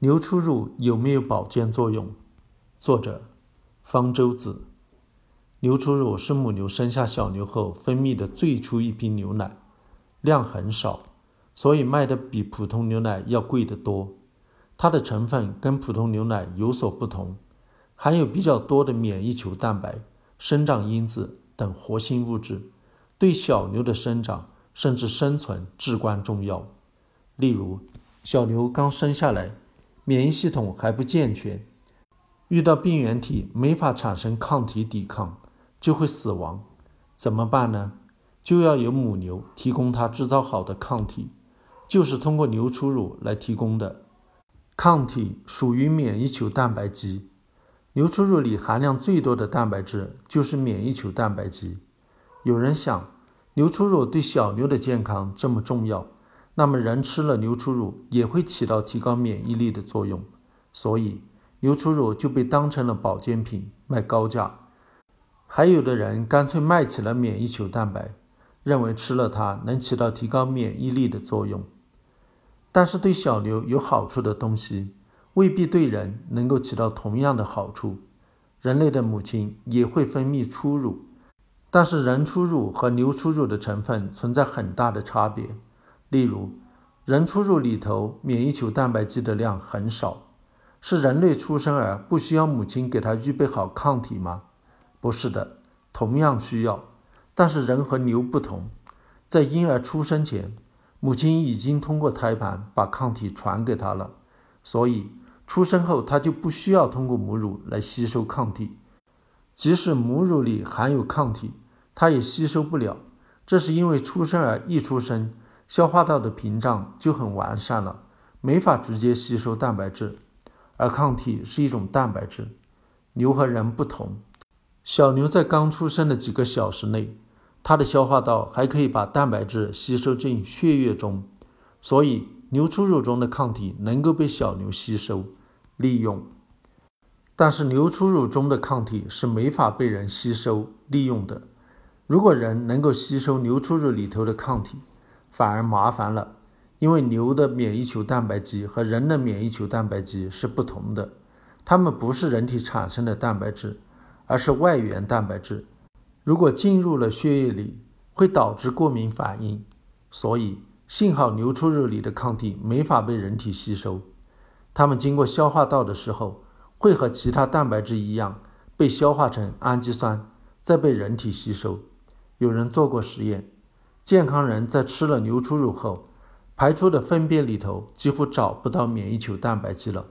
牛初乳有没有保健作用？作者：方舟子。牛初乳是母牛生下小牛后分泌的最初一批牛奶，量很少，所以卖的比普通牛奶要贵得多。它的成分跟普通牛奶有所不同，含有比较多的免疫球蛋白、生长因子等活性物质，对小牛的生长甚至生存至关重要。例如，小牛刚生下来。免疫系统还不健全，遇到病原体没法产生抗体抵抗，就会死亡。怎么办呢？就要有母牛提供它制造好的抗体，就是通过牛初乳来提供的。抗体属于免疫球蛋白基，牛初乳里含量最多的蛋白质就是免疫球蛋白基。有人想，牛初乳对小牛的健康这么重要。那么人吃了牛初乳也会起到提高免疫力的作用，所以牛初乳就被当成了保健品卖高价。还有的人干脆卖起了免疫球蛋白，认为吃了它能起到提高免疫力的作用。但是对小牛有好处的东西，未必对人能够起到同样的好处。人类的母亲也会分泌初乳，但是人初乳和牛初乳的成分存在很大的差别。例如，人初乳里头免疫球蛋白基的量很少，是人类出生儿不需要母亲给他预备好抗体吗？不是的，同样需要。但是人和牛不同，在婴儿出生前，母亲已经通过胎盘把抗体传给他了，所以出生后他就不需要通过母乳来吸收抗体。即使母乳里含有抗体，他也吸收不了，这是因为出生儿一出生。消化道的屏障就很完善了，没法直接吸收蛋白质，而抗体是一种蛋白质。牛和人不同，小牛在刚出生的几个小时内，它的消化道还可以把蛋白质吸收进血液中，所以牛初乳中的抗体能够被小牛吸收利用。但是牛初乳中的抗体是没法被人吸收利用的。如果人能够吸收牛初乳里头的抗体，反而麻烦了，因为牛的免疫球蛋白基和人的免疫球蛋白基是不同的，它们不是人体产生的蛋白质，而是外源蛋白质。如果进入了血液里，会导致过敏反应。所以幸好牛初乳里的抗体没法被人体吸收，它们经过消化道的时候，会和其他蛋白质一样被消化成氨基酸，再被人体吸收。有人做过实验。健康人在吃了牛初乳后，排出的粪便里头几乎找不到免疫球蛋白基了，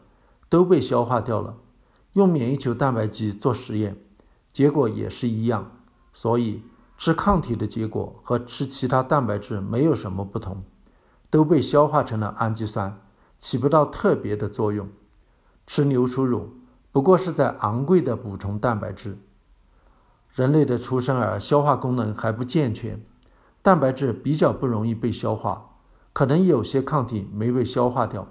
都被消化掉了。用免疫球蛋白基做实验，结果也是一样。所以吃抗体的结果和吃其他蛋白质没有什么不同，都被消化成了氨基酸，起不到特别的作用。吃牛初乳不过是在昂贵的补充蛋白质。人类的出生儿消化功能还不健全。蛋白质比较不容易被消化，可能有些抗体没被消化掉。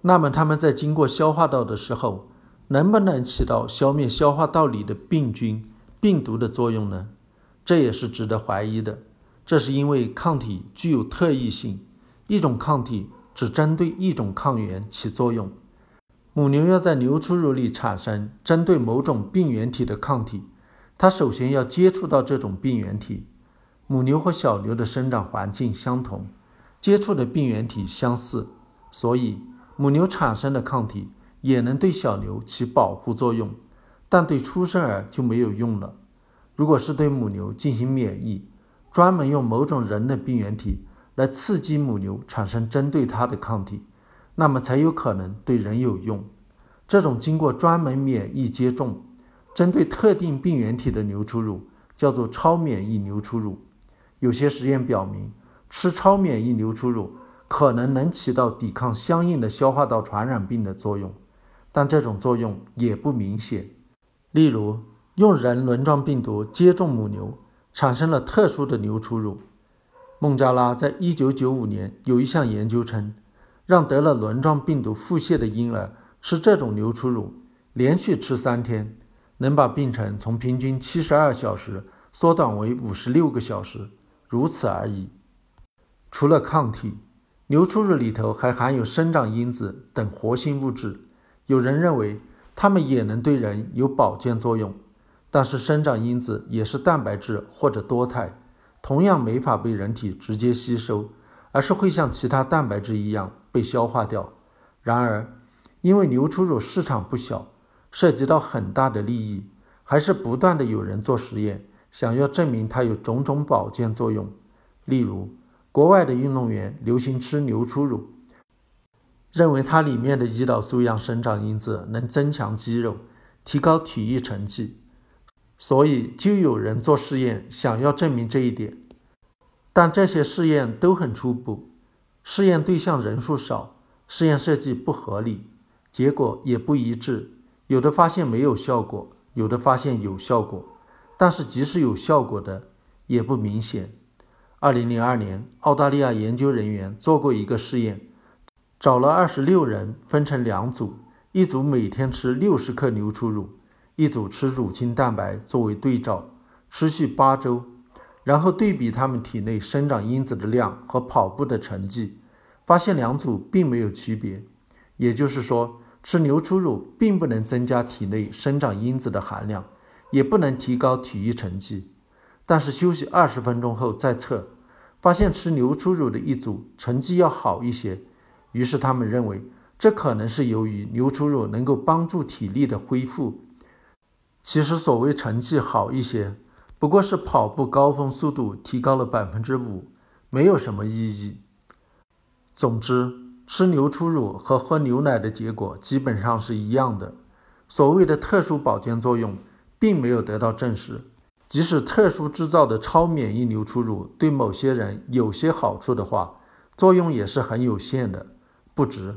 那么它们在经过消化道的时候，能不能起到消灭消化道里的病菌、病毒的作用呢？这也是值得怀疑的。这是因为抗体具有特异性，一种抗体只针对一种抗原起作用。母牛要在牛初乳里产生针对某种病原体的抗体，它首先要接触到这种病原体。母牛和小牛的生长环境相同，接触的病原体相似，所以母牛产生的抗体也能对小牛起保护作用，但对出生儿就没有用了。如果是对母牛进行免疫，专门用某种人的病原体来刺激母牛产生针对它的抗体，那么才有可能对人有用。这种经过专门免疫接种、针对特定病原体的牛初乳，叫做超免疫牛初乳。有些实验表明，吃超免疫牛初乳可能能起到抵抗相应的消化道传染病的作用，但这种作用也不明显。例如，用人轮状病毒接种母牛，产生了特殊的牛初乳。孟加拉在一九九五年有一项研究称，让得了轮状病毒腹泻的婴儿吃这种牛初乳，连续吃三天，能把病程从平均七十二小时缩短为五十六个小时。如此而已。除了抗体，牛初乳里头还含有生长因子等活性物质，有人认为它们也能对人有保健作用。但是生长因子也是蛋白质或者多肽，同样没法被人体直接吸收，而是会像其他蛋白质一样被消化掉。然而，因为牛初乳市场不小，涉及到很大的利益，还是不断的有人做实验，想要证明它有种种保健作用。例如，国外的运动员流行吃牛初乳，认为它里面的胰岛素样生长因子能增强肌肉，提高体育成绩。所以就有人做试验，想要证明这一点，但这些试验都很初步，试验对象人数少，试验设计不合理，结果也不一致，有的发现没有效果，有的发现有效果，但是即使有效果的也不明显。二零零二年，澳大利亚研究人员做过一个试验，找了二十六人分成两组，一组每天吃六十克牛初乳。一组吃乳清蛋白作为对照，持续八周，然后对比他们体内生长因子的量和跑步的成绩，发现两组并没有区别。也就是说，吃牛初乳并不能增加体内生长因子的含量，也不能提高体育成绩。但是休息二十分钟后再测，发现吃牛初乳的一组成绩要好一些。于是他们认为，这可能是由于牛初乳能够帮助体力的恢复。其实所谓成绩好一些，不过是跑步高峰速度提高了百分之五，没有什么意义。总之，吃牛初乳和喝牛奶的结果基本上是一样的。所谓的特殊保健作用，并没有得到证实。即使特殊制造的超免疫牛初乳对某些人有些好处的话，作用也是很有限的，不值。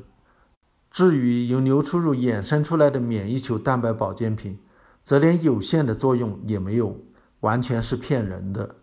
至于由牛初乳衍生出来的免疫球蛋白保健品，则连有限的作用也没有，完全是骗人的。